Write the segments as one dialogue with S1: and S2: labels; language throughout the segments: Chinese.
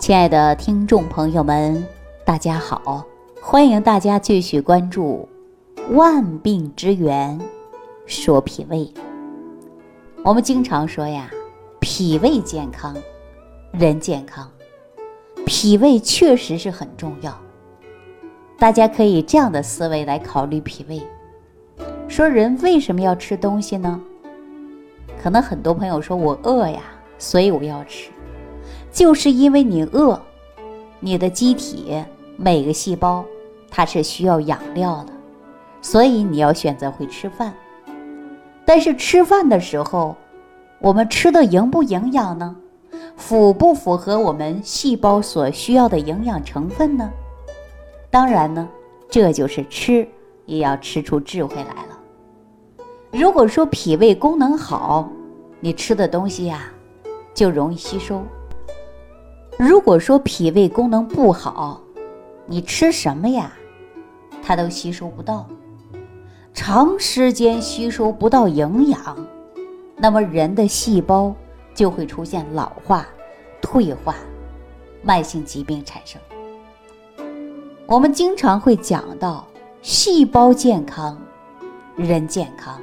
S1: 亲爱的听众朋友们，大家好！欢迎大家继续关注《万病之源说脾胃》。我们经常说呀，脾胃健康，人健康。脾胃确实是很重要。大家可以这样的思维来考虑脾胃：说人为什么要吃东西呢？可能很多朋友说我饿呀，所以我要吃。就是因为你饿，你的机体每个细胞它是需要养料的，所以你要选择会吃饭。但是吃饭的时候，我们吃的营不营养呢？符不符合我们细胞所需要的营养成分呢？当然呢，这就是吃也要吃出智慧来了。如果说脾胃功能好，你吃的东西呀就容易吸收。如果说脾胃功能不好，你吃什么呀，它都吸收不到，长时间吸收不到营养，那么人的细胞就会出现老化、退化，慢性疾病产生。我们经常会讲到细胞健康，人健康。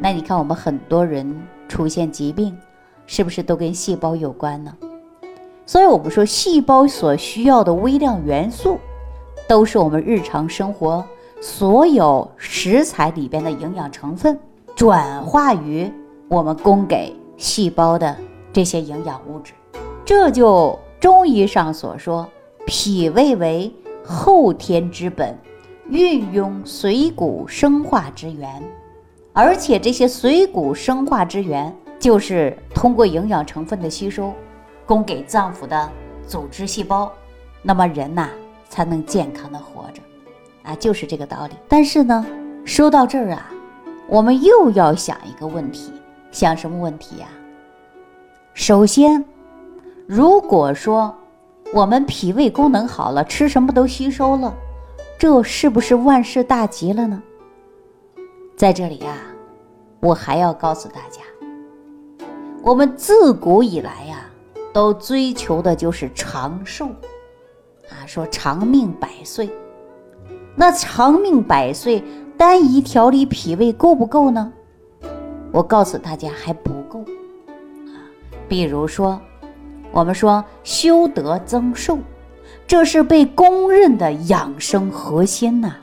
S1: 那你看，我们很多人出现疾病，是不是都跟细胞有关呢？所以，我们说，细胞所需要的微量元素，都是我们日常生活所有食材里边的营养成分，转化于我们供给细胞的这些营养物质。这就中医上所说，脾胃为后天之本，运用水谷生化之源，而且这些水谷生化之源，就是通过营养成分的吸收。供给脏腑的组织细胞，那么人呐才能健康的活着，啊，就是这个道理。但是呢，说到这儿啊，我们又要想一个问题，想什么问题呀？首先，如果说我们脾胃功能好了，吃什么都吸收了，这是不是万事大吉了呢？在这里呀，我还要告诉大家，我们自古以来呀。都追求的就是长寿，啊，说长命百岁。那长命百岁，单一调理脾胃够不够呢？我告诉大家还不够。啊，比如说，我们说修德增寿，这是被公认的养生核心呐。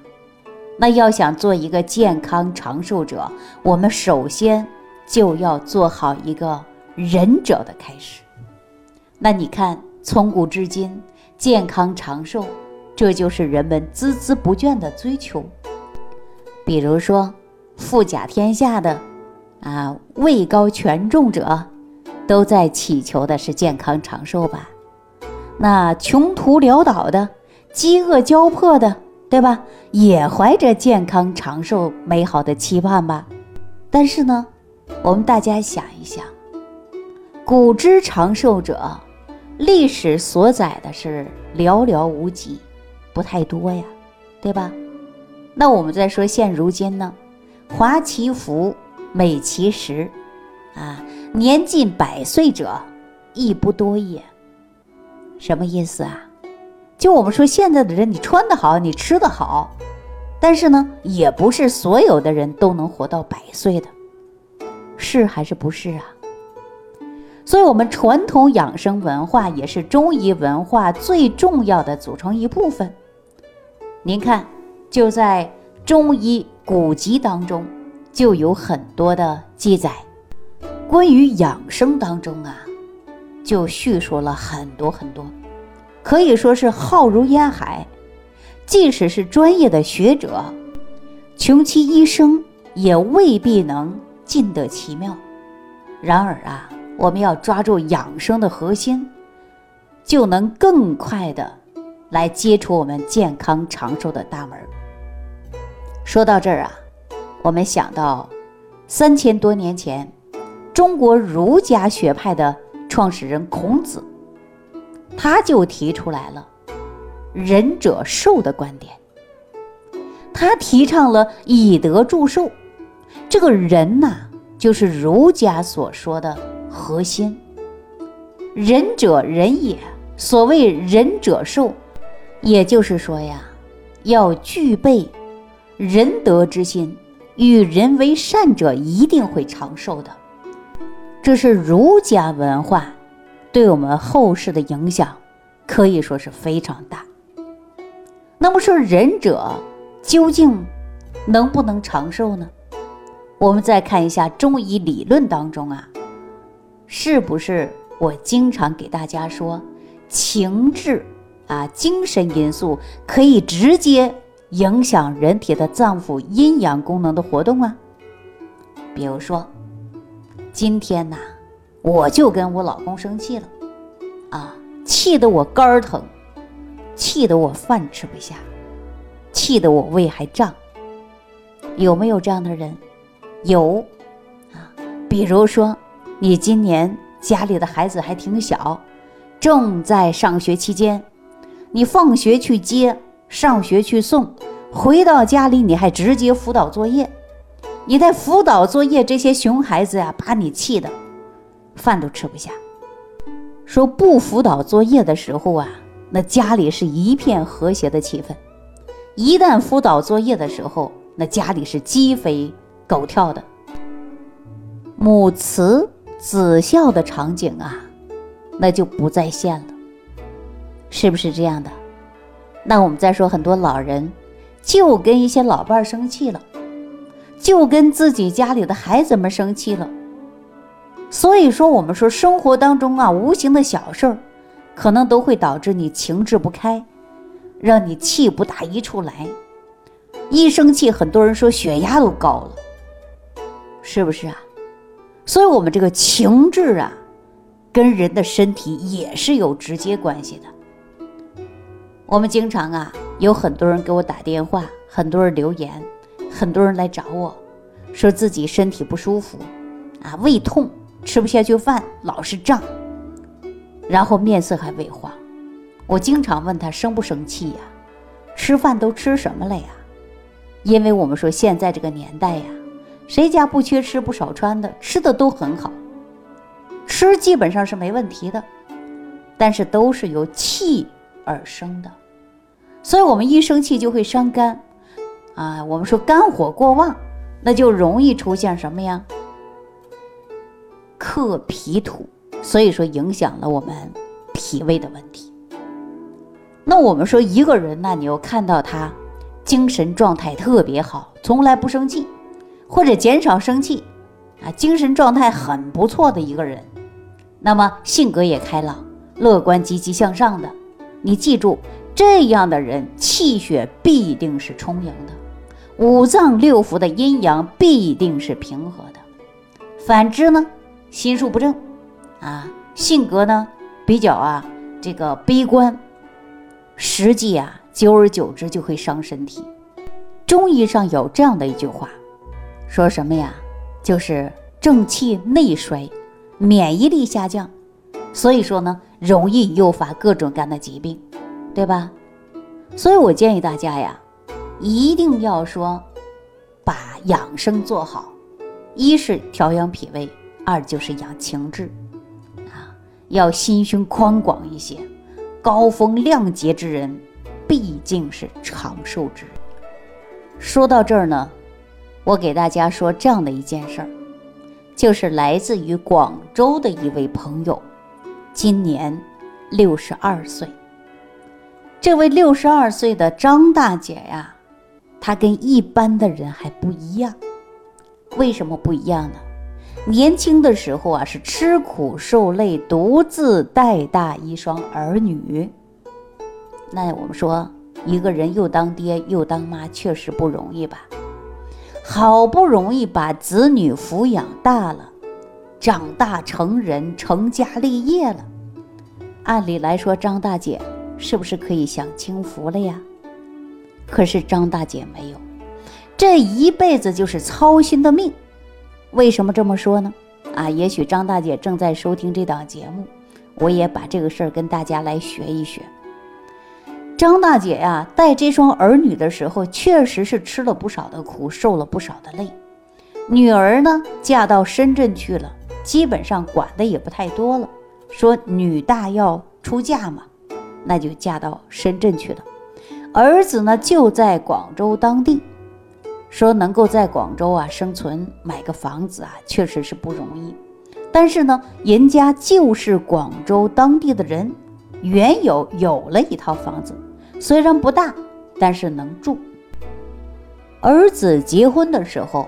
S1: 那要想做一个健康长寿者，我们首先就要做好一个仁者的开始。那你看，从古至今，健康长寿，这就是人们孜孜不倦的追求。比如说，富甲天下的，啊，位高权重者，都在祈求的是健康长寿吧？那穷途潦倒的、饥饿交迫的，对吧？也怀着健康长寿美好的期盼吧？但是呢，我们大家想一想，古之长寿者。历史所载的是寥寥无几，不太多呀，对吧？那我们再说现如今呢，华其福，美其实，啊，年近百岁者亦不多也。什么意思啊？就我们说现在的人，你穿得好，你吃得好，但是呢，也不是所有的人都能活到百岁的，是还是不是啊？所以，我们传统养生文化也是中医文化最重要的组成一部分。您看，就在中医古籍当中，就有很多的记载，关于养生当中啊，就叙述了很多很多，可以说是浩如烟海。即使是专业的学者，穷其一生也未必能尽得其妙。然而啊。我们要抓住养生的核心，就能更快的来接触我们健康长寿的大门。说到这儿啊，我们想到三千多年前，中国儒家学派的创始人孔子，他就提出来了“仁者寿”的观点。他提倡了以德助寿，这个人呐，就是儒家所说的。核心，仁者仁也，所谓仁者寿，也就是说呀，要具备仁德之心，与人为善者一定会长寿的。这是儒家文化对我们后世的影响，可以说是非常大。那么说仁者究竟能不能长寿呢？我们再看一下中医理论当中啊，是不是我经常给大家说，情志啊，精神因素可以直接影响人体的脏腑阴阳功能的活动啊？比如说，今天呐，我就跟我老公生气了，啊，气得我肝儿疼，气得我饭吃不下，气得我胃还胀，有没有这样的人？有，啊，比如说，你今年家里的孩子还挺小，正在上学期间，你放学去接，上学去送，回到家里你还直接辅导作业，你在辅导作业，这些熊孩子呀，把你气的饭都吃不下。说不辅导作业的时候啊，那家里是一片和谐的气氛；一旦辅导作业的时候，那家里是鸡飞。狗跳的，母慈子孝的场景啊，那就不再现了，是不是这样的？那我们再说，很多老人就跟一些老伴儿生气了，就跟自己家里的孩子们生气了。所以说，我们说生活当中啊，无形的小事儿，可能都会导致你情志不开，让你气不打一处来。一生气，很多人说血压都高了。是不是啊？所以，我们这个情志啊，跟人的身体也是有直接关系的。我们经常啊，有很多人给我打电话，很多人留言，很多人来找我，说自己身体不舒服，啊，胃痛，吃不下去饭，老是胀，然后面色还萎黄。我经常问他生不生气呀？吃饭都吃什么了呀？因为我们说现在这个年代呀。谁家不缺吃不少穿的，吃的都很好，吃基本上是没问题的，但是都是由气而生的，所以我们一生气就会伤肝，啊，我们说肝火过旺，那就容易出现什么呀？克脾土，所以说影响了我们脾胃的问题。那我们说一个人呢，你要看到他精神状态特别好，从来不生气。或者减少生气，啊，精神状态很不错的一个人，那么性格也开朗、乐观、积极向上的。你记住，这样的人气血必定是充盈的，五脏六腑的阴阳必定是平和的。反之呢，心术不正，啊，性格呢比较啊这个悲观，实际啊久而久之就会伤身体。中医上有这样的一句话。说什么呀？就是正气内衰，免疫力下降，所以说呢，容易诱发各种各样的疾病，对吧？所以我建议大家呀，一定要说把养生做好，一是调养脾胃，二就是养情志，啊，要心胸宽广一些，高风亮节之人，毕竟是长寿之人。说到这儿呢。我给大家说这样的一件事儿，就是来自于广州的一位朋友，今年六十二岁。这位六十二岁的张大姐呀，她跟一般的人还不一样。为什么不一样呢？年轻的时候啊，是吃苦受累，独自带大一双儿女。那我们说，一个人又当爹又当妈，确实不容易吧？好不容易把子女抚养大了，长大成人，成家立业了。按理来说，张大姐是不是可以享清福了呀？可是张大姐没有，这一辈子就是操心的命。为什么这么说呢？啊，也许张大姐正在收听这档节目，我也把这个事儿跟大家来学一学。张大姐呀，带这双儿女的时候，确实是吃了不少的苦，受了不少的累。女儿呢，嫁到深圳去了，基本上管的也不太多了。说女大要出嫁嘛，那就嫁到深圳去了。儿子呢就在广州当地，说能够在广州啊生存，买个房子啊，确实是不容易。但是呢，人家就是广州当地的人，原有有了一套房子，虽然不大，但是能住。儿子结婚的时候，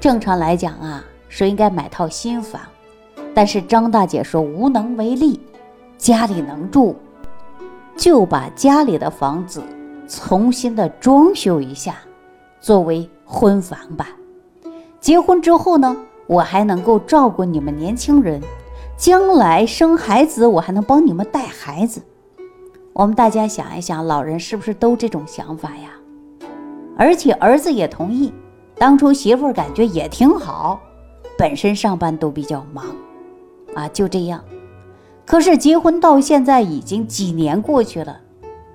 S1: 正常来讲啊，说应该买套新房，但是张大姐说无能为力，家里能住，就把家里的房子重新的装修一下，作为婚房吧。结婚之后呢，我还能够照顾你们年轻人，将来生孩子，我还能帮你们带孩子。我们大家想一想，老人是不是都这种想法呀？而且儿子也同意，当初媳妇儿感觉也挺好，本身上班都比较忙，啊，就这样。可是结婚到现在已经几年过去了，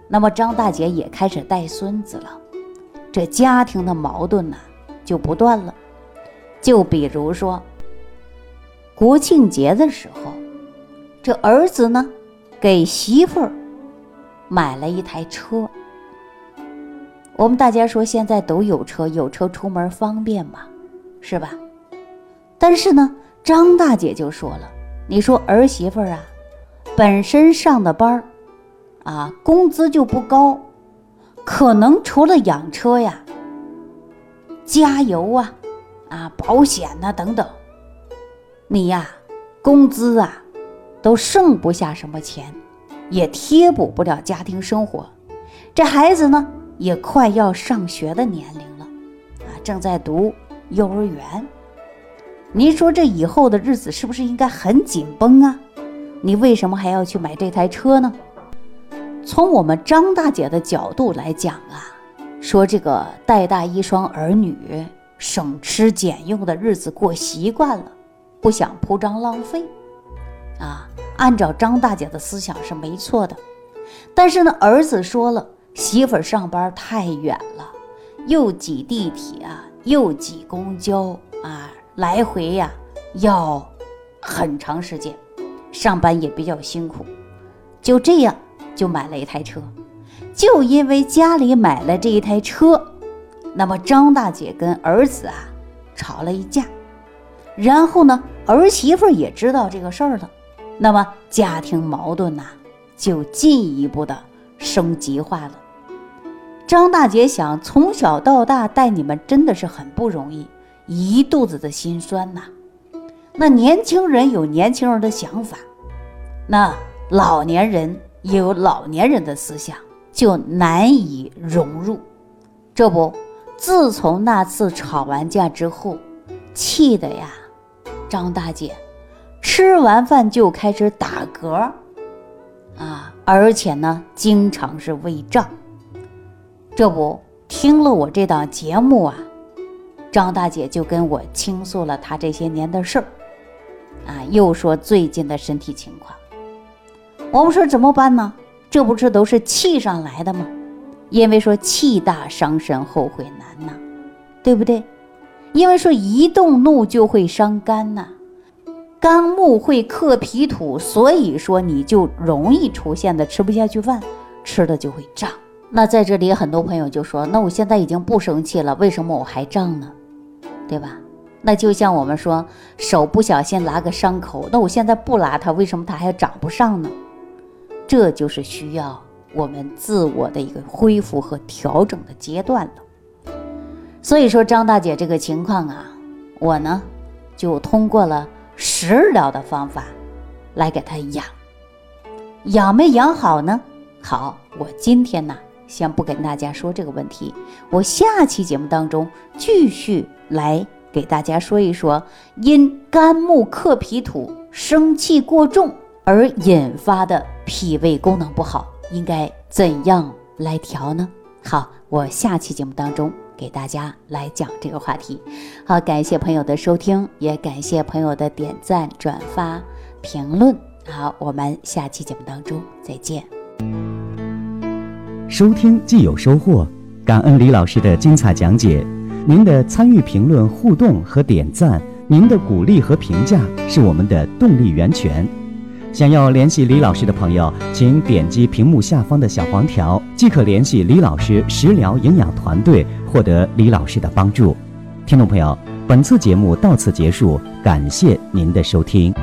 S1: 那么张大姐也开始带孙子了，这家庭的矛盾呢就不断了。就比如说国庆节的时候，这儿子呢给媳妇儿买了一台车。我们大家说现在都有车，有车出门方便嘛，是吧？但是呢，张大姐就说了：“你说儿媳妇儿啊，本身上的班儿啊，工资就不高，可能除了养车呀、加油啊、啊保险呐等等，你呀，工资啊都剩不下什么钱，也贴补不了家庭生活。这孩子呢？”也快要上学的年龄了，啊，正在读幼儿园。您说这以后的日子是不是应该很紧绷啊？你为什么还要去买这台车呢？从我们张大姐的角度来讲啊，说这个带大一双儿女，省吃俭用的日子过习惯了，不想铺张浪费，啊，按照张大姐的思想是没错的。但是呢，儿子说了。媳妇儿上班太远了，又挤地铁啊，又挤公交啊，来回呀要很长时间，上班也比较辛苦。就这样就买了一台车，就因为家里买了这一台车，那么张大姐跟儿子啊吵了一架，然后呢儿媳妇也知道这个事儿了，那么家庭矛盾呐就进一步的升级化了。张大姐想，从小到大带你们真的是很不容易，一肚子的心酸呐。那年轻人有年轻人的想法，那老年人也有老年人的思想，就难以融入。这不，自从那次吵完架之后，气的呀，张大姐吃完饭就开始打嗝，啊，而且呢，经常是胃胀。这不听了我这档节目啊，张大姐就跟我倾诉了她这些年的事儿，啊，又说最近的身体情况。我们说怎么办呢？这不是都是气上来的吗？因为说气大伤身，后悔难呐，对不对？因为说一动怒就会伤肝呐，肝木会克脾土，所以说你就容易出现的吃不下去饭，吃的就会胀。那在这里，很多朋友就说：“那我现在已经不生气了，为什么我还胀呢？对吧？那就像我们说，手不小心拉个伤口，那我现在不拉它，为什么它还长不上呢？这就是需要我们自我的一个恢复和调整的阶段了。所以说，张大姐这个情况啊，我呢就通过了食疗的方法来给它养，养没养好呢？好，我今天呢。先不跟大家说这个问题，我下期节目当中继续来给大家说一说，因肝木克脾土，生气过重而引发的脾胃功能不好，应该怎样来调呢？好，我下期节目当中给大家来讲这个话题。好，感谢朋友的收听，也感谢朋友的点赞、转发、评论。好，我们下期节目当中再见。
S2: 收听既有收获，感恩李老师的精彩讲解。您的参与、评论、互动和点赞，您的鼓励和评价是我们的动力源泉。想要联系李老师的朋友，请点击屏幕下方的小黄条，即可联系李老师食疗营养团队，获得李老师的帮助。听众朋友，本次节目到此结束，感谢您的收听。